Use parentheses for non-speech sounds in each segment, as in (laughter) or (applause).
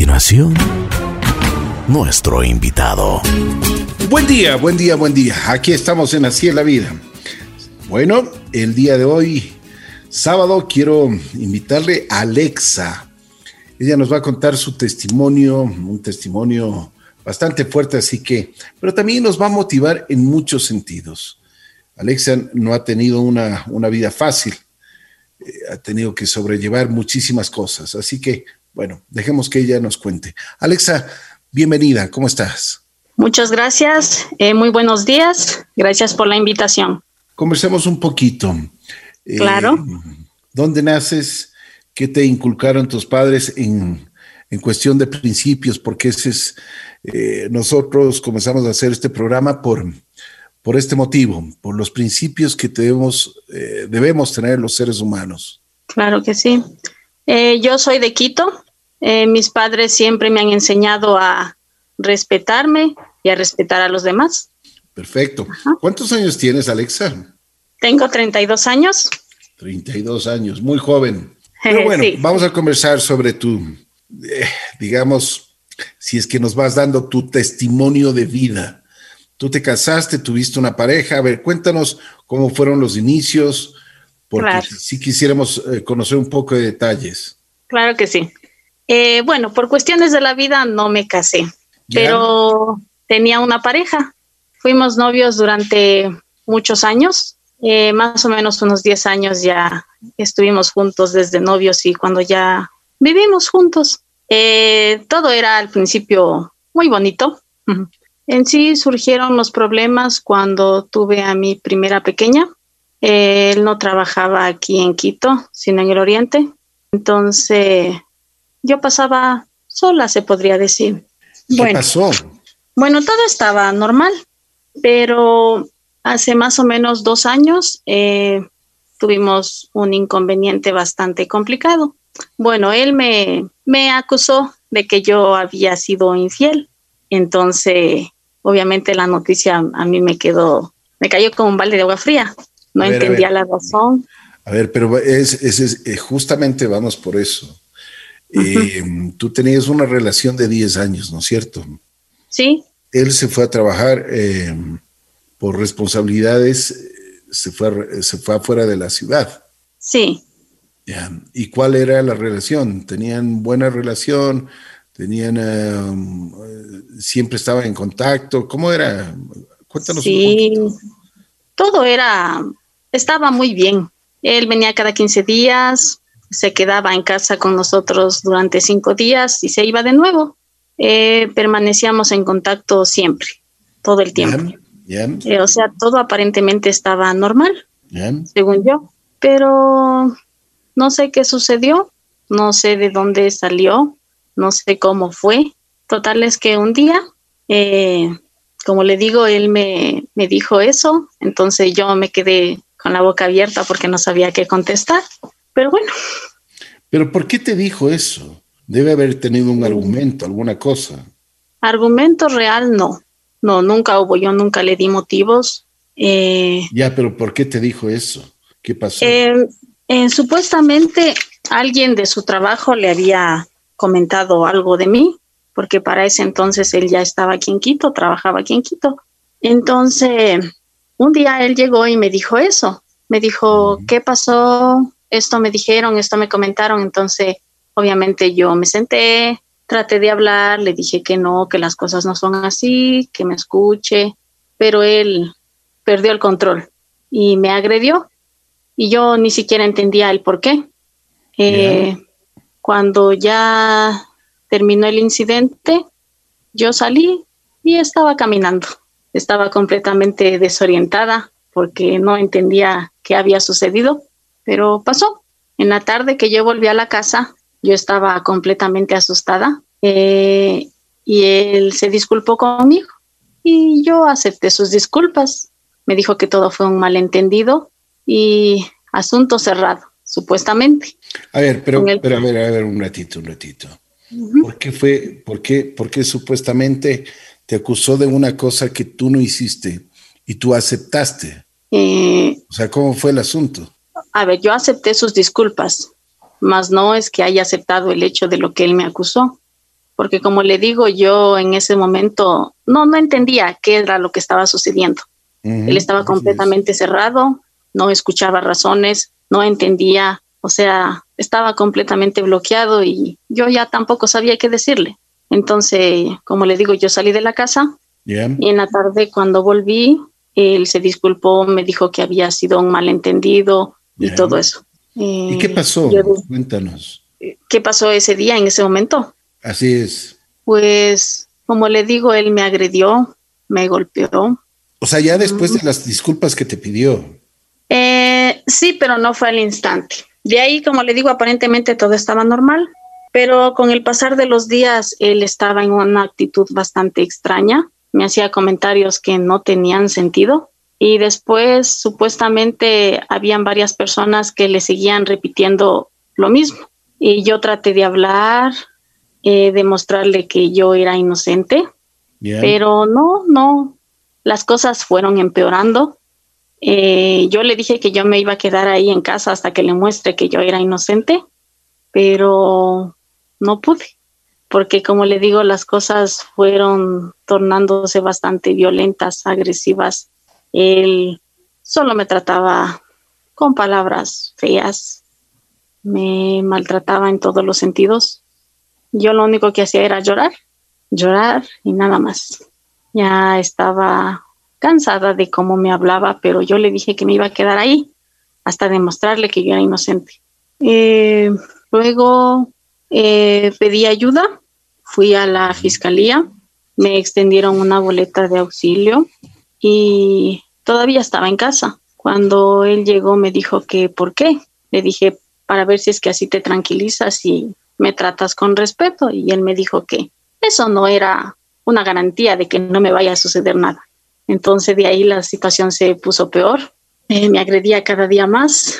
continuación, nuestro invitado. Buen día, buen día, buen día. Aquí estamos en Así es la vida. Bueno, el día de hoy, sábado, quiero invitarle a Alexa. Ella nos va a contar su testimonio, un testimonio bastante fuerte, así que, pero también nos va a motivar en muchos sentidos. Alexa no ha tenido una, una vida fácil, eh, ha tenido que sobrellevar muchísimas cosas, así que, bueno, dejemos que ella nos cuente. Alexa, bienvenida, ¿cómo estás? Muchas gracias, eh, muy buenos días, gracias por la invitación. Conversemos un poquito. Eh, claro. ¿Dónde naces? ¿Qué te inculcaron tus padres en, en cuestión de principios? Porque ese es, nosotros comenzamos a hacer este programa por, por este motivo, por los principios que debemos, eh, debemos tener los seres humanos. Claro que sí. Eh, yo soy de Quito. Eh, mis padres siempre me han enseñado a respetarme y a respetar a los demás. Perfecto. ¿Cuántos años tienes, Alexa? Tengo 32 años. 32 años, muy joven. (laughs) Pero bueno, vamos a conversar sobre tu, digamos, si es que nos vas dando tu testimonio de vida Tú te casaste, tuviste una pareja. A ver, cuéntanos cómo fueron los inicios, porque si quisiéramos eh, conocer un poco de detalles. Claro que sí. Eh, bueno, por cuestiones de la vida no me casé, pero tenía una pareja. Fuimos novios durante muchos años, eh, más o menos unos 10 años ya estuvimos juntos desde novios y cuando ya vivimos juntos. todo era al principio muy bonito. En sí surgieron los problemas cuando tuve a mi primera pequeña. Él no trabajaba aquí en Quito, sino en el Oriente. Entonces, yo pasaba sola, se podría decir. ¿Qué pasó? Bueno, todo estaba normal, pero hace más o menos dos años eh, tuvimos un inconveniente bastante complicado. Bueno, él me, me acusó de que yo había sido infiel. Entonces, obviamente la noticia a mí me quedó, me cayó como un balde de agua fría. No entendía la razón. A ver, pero es, es, eh, justamente vamos por eso. Eh, tú tenías una relación de 10 años, ¿no es cierto? Sí. Él se fue a trabajar eh, por responsabilidades, se fue, se fue afuera de la ciudad. Sí. ¿Y cuál era la relación? ¿Tenían buena relación? tenían, em, siempre estaban en contacto. ¿Cómo era? Cuéntanos sí, todo era, estaba muy bien. Él venía cada 15 días, se quedaba en casa con nosotros durante cinco días y se iba de nuevo. Eh, permanecíamos en contacto siempre, todo el tiempo. Eh, o sea, todo aparentemente estaba normal, según yo. Pero no sé qué sucedió, no sé de dónde salió, no sé cómo fue. Total es que un día, eh, como le digo, él me, me dijo eso, entonces yo me quedé con la boca abierta porque no sabía qué contestar, pero bueno. ¿Pero por qué te dijo eso? Debe haber tenido un argumento, alguna cosa. Argumento real, no. No, nunca hubo, yo nunca le di motivos. Eh, ya, pero ¿por qué te dijo eso? ¿Qué pasó? Eh, supuestamente alguien de su trabajo le había comentado algo de mí, porque para ese entonces él ya estaba aquí en Quito, trabajaba aquí en Quito. Entonces, un día él llegó y me dijo eso, me dijo, ¿qué pasó? Esto me dijeron, esto me comentaron, entonces obviamente yo me senté, traté de hablar, le dije que no, que las cosas no son así, que me escuche, pero él perdió el control y me agredió y yo ni siquiera entendía el por qué. Eh, cuando ya terminó el incidente, yo salí y estaba caminando. Estaba completamente desorientada porque no entendía qué había sucedido, pero pasó. En la tarde que yo volví a la casa, yo estaba completamente asustada eh, y él se disculpó conmigo y yo acepté sus disculpas. Me dijo que todo fue un malentendido y asunto cerrado supuestamente. A ver, pero, pero a ver, a ver, un ratito, un ratito. ¿Por qué fue, por qué, por qué supuestamente te acusó de una cosa que tú no hiciste y tú aceptaste? Eh, o sea, ¿cómo fue el asunto? A ver, yo acepté sus disculpas, mas no es que haya aceptado el hecho de lo que él me acusó, porque como le digo, yo en ese momento no, no entendía qué era lo que estaba sucediendo. Él estaba completamente cerrado, no escuchaba razones, no entendía, o sea, estaba completamente bloqueado y yo ya tampoco sabía qué decirle. Entonces, como le digo, yo salí de la casa y en la tarde cuando volví, él se disculpó, me dijo que había sido un malentendido y todo eso. ¿Y qué pasó? Cuéntanos. ¿Qué pasó ese día, en ese momento? Así es. Pues, como le digo, él me agredió, me golpeó. O sea, ya después de las disculpas que te pidió. Eh, sí, pero no fue al instante. De ahí, como le digo, aparentemente todo estaba normal, pero con el pasar de los días, él estaba en una actitud bastante extraña. Me hacía comentarios que no tenían sentido. Y después, supuestamente, habían varias personas que le seguían repitiendo lo mismo. Y yo traté de hablar, eh, demostrarle que yo era inocente, pero no, no, las cosas fueron empeorando. Eh, yo le dije que yo me iba a quedar ahí en casa hasta que le muestre que yo era inocente, pero no pude, porque como le digo, las cosas fueron tornándose bastante violentas, agresivas. Él solo me trataba con palabras feas, me maltrataba en todos los sentidos. Yo lo único que hacía era llorar, llorar y nada más. Ya estaba cansada de cómo me hablaba, pero yo le dije que me iba a quedar ahí hasta demostrarle que yo era inocente. Eh, luego eh, pedí ayuda, fui a la fiscalía, me extendieron una boleta de auxilio y todavía estaba en casa. Cuando él llegó me dijo que por qué. Le dije para ver si es que así te tranquilizas y me tratas con respeto y él me dijo que eso no era una garantía de que no me vaya a suceder nada. Entonces de ahí la situación se puso peor, eh, me agredía cada día más,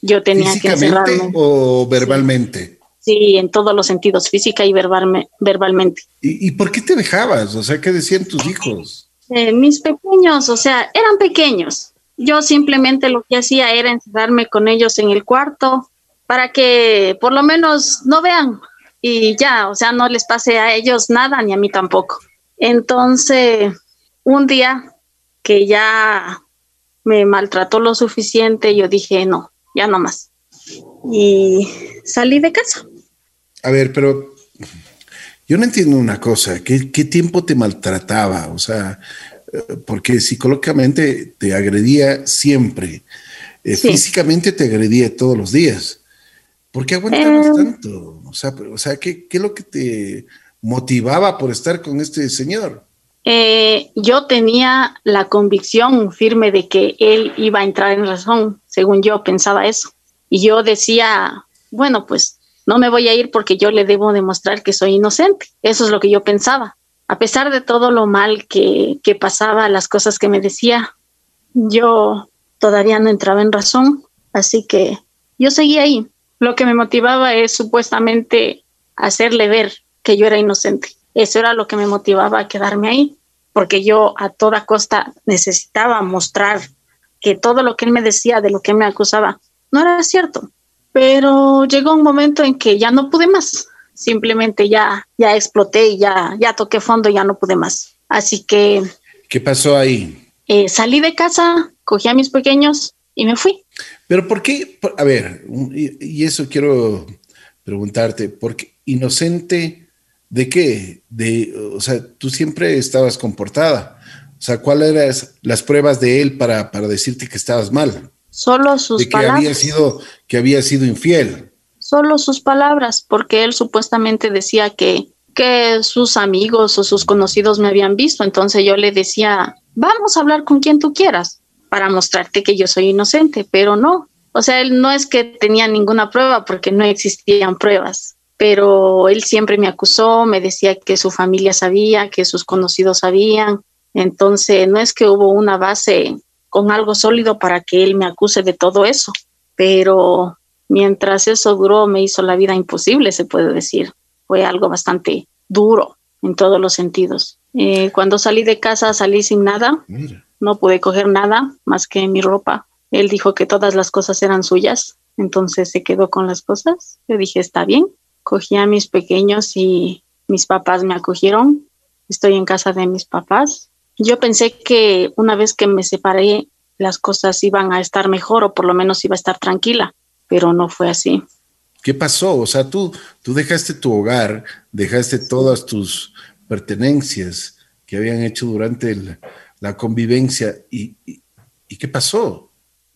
yo tenía que encerrarme. o verbalmente? Sí, en todos los sentidos, física y verbalmente. ¿Y, por qué te dejabas? O sea, ¿qué decían tus hijos? Eh, mis pequeños, o sea, eran pequeños. Yo simplemente lo que hacía era encerrarme con ellos en el cuarto, para que por lo menos no vean y ya, o sea, no les pase a ellos nada ni a mí tampoco. Entonces, un día que ya me maltrató lo suficiente, yo dije, no, ya no más. Y salí de casa. A ver, pero yo no entiendo una cosa, ¿qué, qué tiempo te maltrataba? O sea, eh, porque psicológicamente te agredía siempre, eh, físicamente te agredía todos los días. ¿Por qué aguantabas em. tanto? O sea, o sea ¿qué, es lo que te motivaba por estar con este señor? Eh, yo tenía la convicción firme de que él iba a entrar en razón, según yo pensaba eso. Y yo decía, bueno, pues no me voy a ir porque yo le debo demostrar que soy inocente. Eso es lo que yo pensaba. A pesar de todo lo mal que, que pasaba, las cosas que me decía, yo todavía no entraba en razón. Así que yo seguía ahí. Lo que me motivaba es supuestamente hacerle ver que yo era inocente. Eso era lo que me motivaba a quedarme ahí, porque yo a toda costa necesitaba mostrar que todo lo que él me decía, de lo que me acusaba, no era cierto. Pero llegó un momento en que ya no pude más. Simplemente ya, ya exploté y ya, ya toqué fondo y ya no pude más. Así que... ¿Qué pasó ahí? Eh, salí de casa, cogí a mis pequeños y me fui. Pero ¿por qué? A ver, y eso quiero preguntarte, ¿por qué inocente de qué? De, o sea, tú siempre estabas comportada. O sea, ¿cuáles eran las pruebas de él para, para decirte que estabas mal? Solo sus de que palabras. Había sido, que había sido infiel. Solo sus palabras, porque él supuestamente decía que, que sus amigos o sus conocidos me habían visto. Entonces yo le decía, vamos a hablar con quien tú quieras para mostrarte que yo soy inocente, pero no. O sea, él no es que tenía ninguna prueba porque no existían pruebas, pero él siempre me acusó, me decía que su familia sabía, que sus conocidos sabían. Entonces, no es que hubo una base con algo sólido para que él me acuse de todo eso, pero mientras eso duró me hizo la vida imposible, se puede decir. Fue algo bastante duro en todos los sentidos. Eh, cuando salí de casa salí sin nada no pude coger nada más que mi ropa. Él dijo que todas las cosas eran suyas, entonces se quedó con las cosas. Yo dije, está bien. Cogí a mis pequeños y mis papás me acogieron, estoy en casa de mis papás. Yo pensé que una vez que me separé, las cosas iban a estar mejor o por lo menos iba a estar tranquila, pero no fue así. ¿Qué pasó? O sea, tú, tú dejaste tu hogar, dejaste todas tus pertenencias que habían hecho durante la convivencia y, y ¿qué pasó?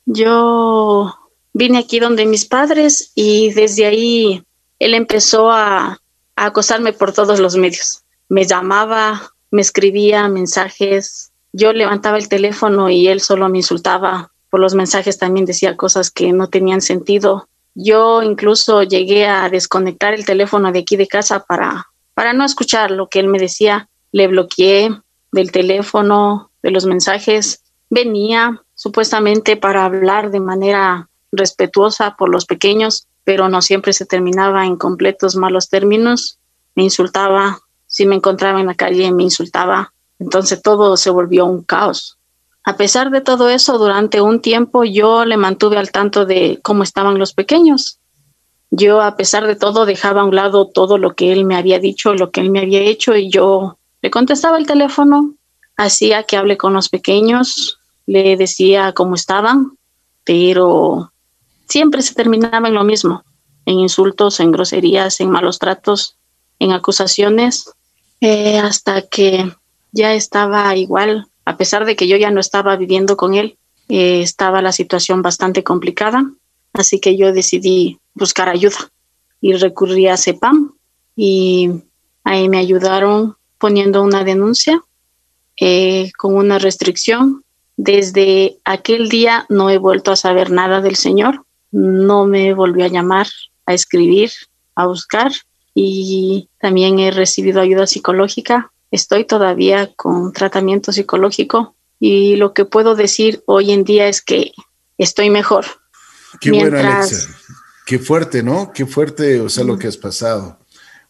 Yo vine aquí donde mis padres y desde ahí él empezó a, acosarme por todos los medios. Me llamaba, me escribía mensajes, yo levantaba el teléfono y él solo me insultaba. Por los mensajes también decía cosas que no tenían sentido. Yo incluso llegué a desconectar el teléfono de aquí de casa para, para no escuchar lo que él me decía. Le bloqueé del teléfono, de los mensajes. Venía supuestamente para hablar de manera respetuosa por los pequeños, pero no siempre se terminaba en completos malos términos. Me insultaba, si me encontraba en la calle me insultaba, entonces todo se volvió un caos. A pesar de todo eso, durante un tiempo yo le mantuve al tanto de cómo estaban los pequeños. Yo, a pesar de todo, dejaba a un lado todo lo que él me había dicho, lo que él me había hecho, y yo le contestaba el teléfono, hacía que hable con los pequeños, le decía cómo estaban, pero siempre se terminaba en lo mismo, en insultos, en groserías, en malos tratos, en acusaciones, eh, hasta que ya estaba igual, a pesar de que yo ya no estaba viviendo con él, eh, estaba la situación bastante complicada, así que yo decidí buscar ayuda y recurrí a CEPAM y ahí me ayudaron poniendo una denuncia eh, con una restricción. Desde aquel día no he vuelto a saber nada del Señor no me volvió a llamar, a escribir, a buscar y también he recibido ayuda psicológica. Estoy todavía con tratamiento psicológico y lo que puedo decir hoy en día es que estoy mejor. Qué bueno, Alexa. Qué fuerte, ¿no? Qué fuerte, o sea, lo que has pasado.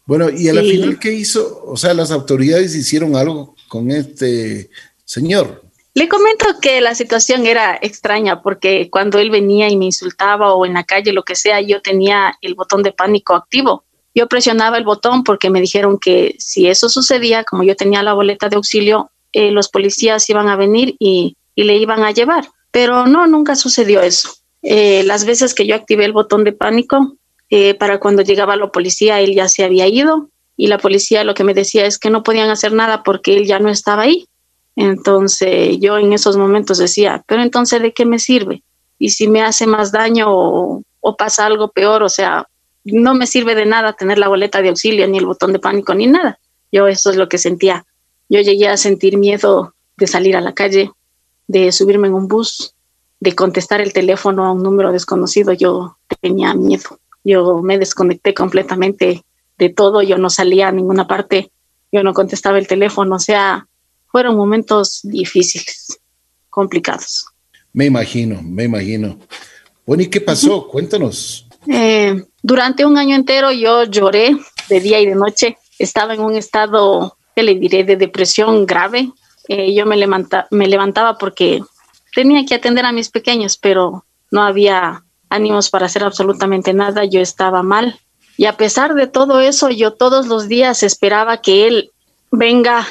Bueno, y a la final, ¿qué hizo? O sea, las autoridades hicieron algo con este señor. Le comento que la situación era extraña porque cuando él venía y me insultaba o en la calle, lo que sea, yo tenía el botón de pánico activo. Yo presionaba el botón porque me dijeron que si eso sucedía, como yo tenía la boleta de auxilio, eh, los policías iban a venir y, le iban a llevar. Pero no, nunca sucedió eso. Eh, las veces que yo activé el botón de pánico, eh, para cuando llegaba la policía, él ya se había ido y la policía lo que me decía es que no podían hacer nada porque él ya no estaba ahí. Entonces yo en esos momentos decía, pero entonces ¿de qué me sirve? Y si me hace más daño o, pasa algo peor, o sea, no me sirve de nada tener la boleta de auxilio, ni el botón de pánico, ni nada. Yo eso es lo que sentía. Yo llegué a sentir miedo de salir a la calle, de subirme en un bus, de contestar el teléfono a un número desconocido. Yo tenía miedo. Yo me desconecté completamente de todo. Yo no salía a ninguna parte. Yo no contestaba el teléfono. O sea, fueron momentos difíciles, complicados. Me imagino, me imagino. Bueno, ¿y qué pasó? Cuéntanos. Eh, durante un año entero yo lloré de día y de noche. Estaba en un estado, ¿qué le diré?, de depresión grave. Eh, yo me, levanta, me levantaba porque tenía que atender a mis pequeños, pero no había ánimos para hacer absolutamente nada. Yo estaba mal. Y a pesar de todo eso, yo todos los días esperaba que él venga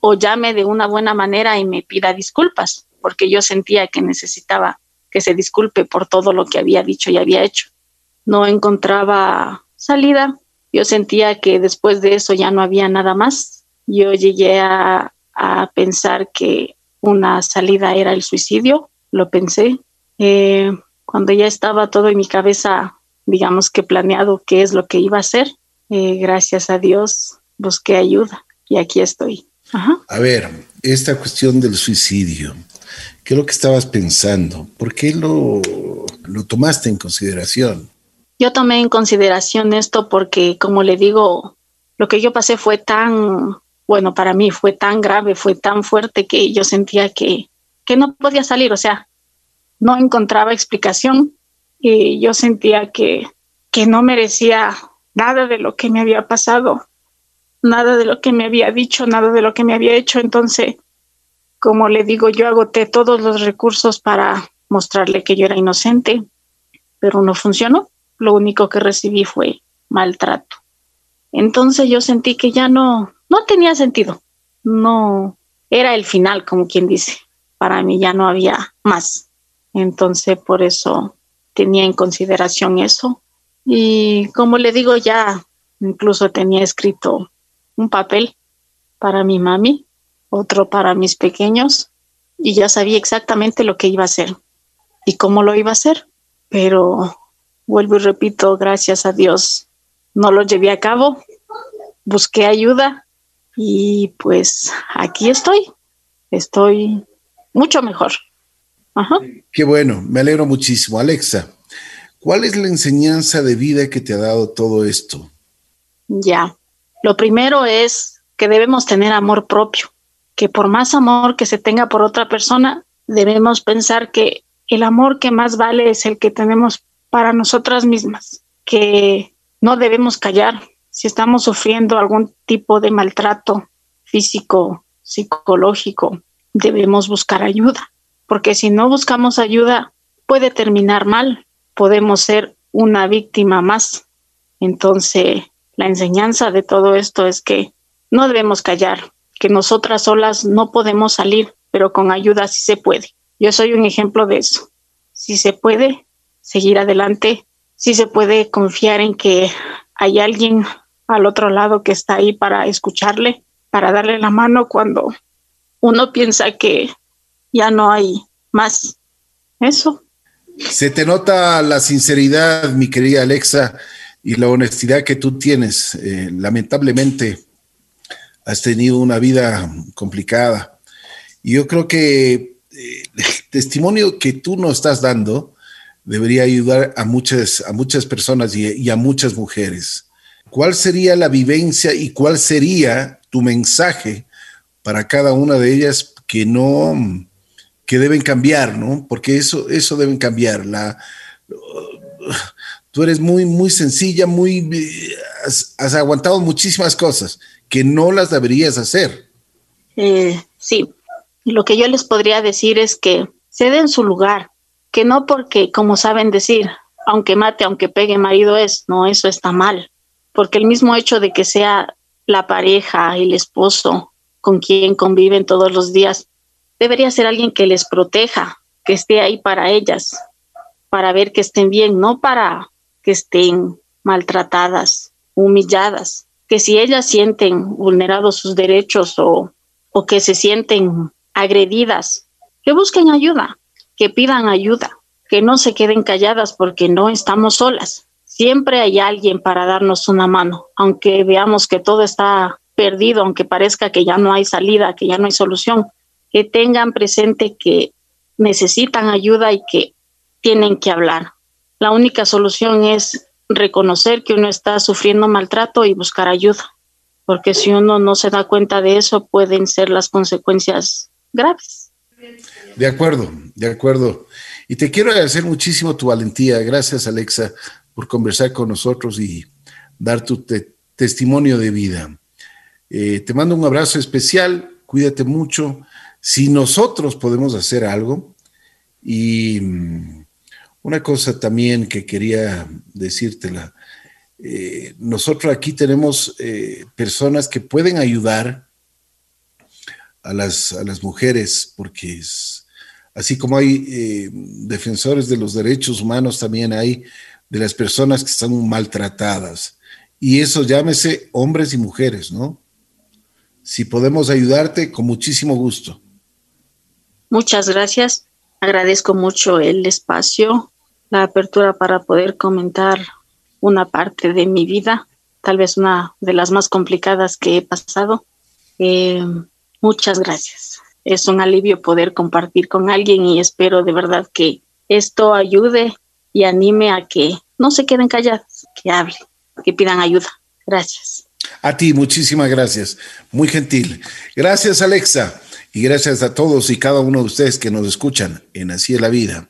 o llame de una buena manera y me pida disculpas, porque yo sentía que necesitaba que se disculpe por todo lo que había dicho y había hecho. No encontraba salida. Yo sentía que después de eso ya no había nada más. Yo llegué a, pensar que una salida era el suicidio, lo pensé. Eh, cuando ya estaba todo en mi cabeza, digamos que planeado qué es lo que iba a hacer, eh, gracias a Dios busqué ayuda y aquí estoy. A ver, esta cuestión del suicidio, ¿qué es lo que estabas pensando? ¿Por qué lo, lo tomaste en consideración? Yo tomé en consideración esto porque, como le digo, lo que yo pasé fue tan, bueno, para mí fue tan grave, fue tan fuerte que yo sentía que, que no podía salir, o sea, no encontraba explicación y yo sentía que, que no merecía nada de lo que me había pasado nada de lo que me había dicho, nada de lo que me había hecho. Entonces, como le digo, yo agoté todos los recursos para mostrarle que yo era inocente, pero no funcionó. Lo único que recibí fue maltrato. Entonces yo sentí que ya no, no tenía sentido. No, era el final, como quien dice. Para mí ya no había más. Entonces por eso tenía en consideración eso. Y como le digo, ya incluso tenía escrito un papel para mi mami, otro para mis pequeños, y ya sabía exactamente lo que iba a hacer y cómo lo iba a hacer. Pero vuelvo y repito, gracias a Dios, no lo llevé a cabo, busqué ayuda y pues aquí estoy. Estoy mucho mejor. Ajá. Qué bueno, me alegro muchísimo. Alexa, ¿cuál es la enseñanza de vida que te ha dado todo esto? Ya, lo primero es que debemos tener amor propio, que por más amor que se tenga por otra persona, debemos pensar que el amor que más vale es el que tenemos para nosotras mismas, que no debemos callar si estamos sufriendo algún tipo de maltrato físico, psicológico, debemos buscar ayuda, porque si no buscamos ayuda puede terminar mal, podemos ser una víctima más. Entonces, la enseñanza de todo esto es que no debemos callar, que nosotras solas no podemos salir, pero con ayuda sí se puede. Yo soy un ejemplo de eso. Si se puede seguir adelante, si se puede confiar en que hay alguien al otro lado que está ahí para escucharle, para darle la mano cuando uno piensa que ya no hay más. Eso. Se te nota la sinceridad, mi querida Alexa, y la honestidad que tú tienes. Eh, lamentablemente, has tenido una vida complicada. Y yo creo que eh, el testimonio que tú nos estás dando debería ayudar a muchas, a muchas personas y, a muchas mujeres. ¿Cuál sería la vivencia y cuál sería tu mensaje para cada una de ellas que no, que deben cambiar, ¿no? Porque eso, eso deben cambiar. Tú eres muy, muy sencilla, muy, has, aguantado muchísimas cosas que no las deberías hacer. Eh, sí, lo que yo les podría decir es que ceden su lugar, que no porque, como saben decir, aunque mate, aunque pegue marido es, no, eso está mal, porque el mismo hecho de que sea la pareja, el esposo con quien conviven todos los días, debería ser alguien que les proteja, que esté ahí para ellas, para ver que estén bien, no para que estén maltratadas, humilladas, que si ellas sienten vulnerados sus derechos o, o que se sienten agredidas, que busquen ayuda, que pidan ayuda, que no se queden calladas porque no estamos solas. Siempre hay alguien para darnos una mano, aunque veamos que todo está perdido, aunque parezca que ya no hay salida, que ya no hay solución, que tengan presente que necesitan ayuda y que tienen que hablar. La única solución es reconocer que uno está sufriendo maltrato y buscar ayuda, porque si uno no se da cuenta de eso, pueden ser las consecuencias graves. De acuerdo, de acuerdo. Y te quiero agradecer muchísimo tu valentía. Gracias, Alexa, por conversar con nosotros y dar tu testimonio de vida. Eh, te mando un abrazo especial, cuídate mucho. Si nosotros podemos hacer algo, y mm, una cosa también que quería decírtela, eh, nosotros aquí tenemos eh, personas que pueden ayudar a las, a las mujeres, porque es, así como hay eh, defensores de los derechos humanos, también hay de las personas que están maltratadas. Y eso llámese hombres y mujeres, ¿no? Si podemos ayudarte, con muchísimo gusto. Muchas gracias. Agradezco mucho el espacio, la apertura para poder comentar una parte de mi vida, tal vez una de las más complicadas que he pasado. Eh, muchas gracias. Es un alivio poder compartir con alguien y espero de verdad que esto ayude y anime a que no se queden callados, que hablen, que pidan ayuda. Gracias. A ti, muchísimas gracias. Muy gentil. Gracias, Alexa. Y gracias a todos y cada uno de ustedes que nos escuchan en Así es la vida.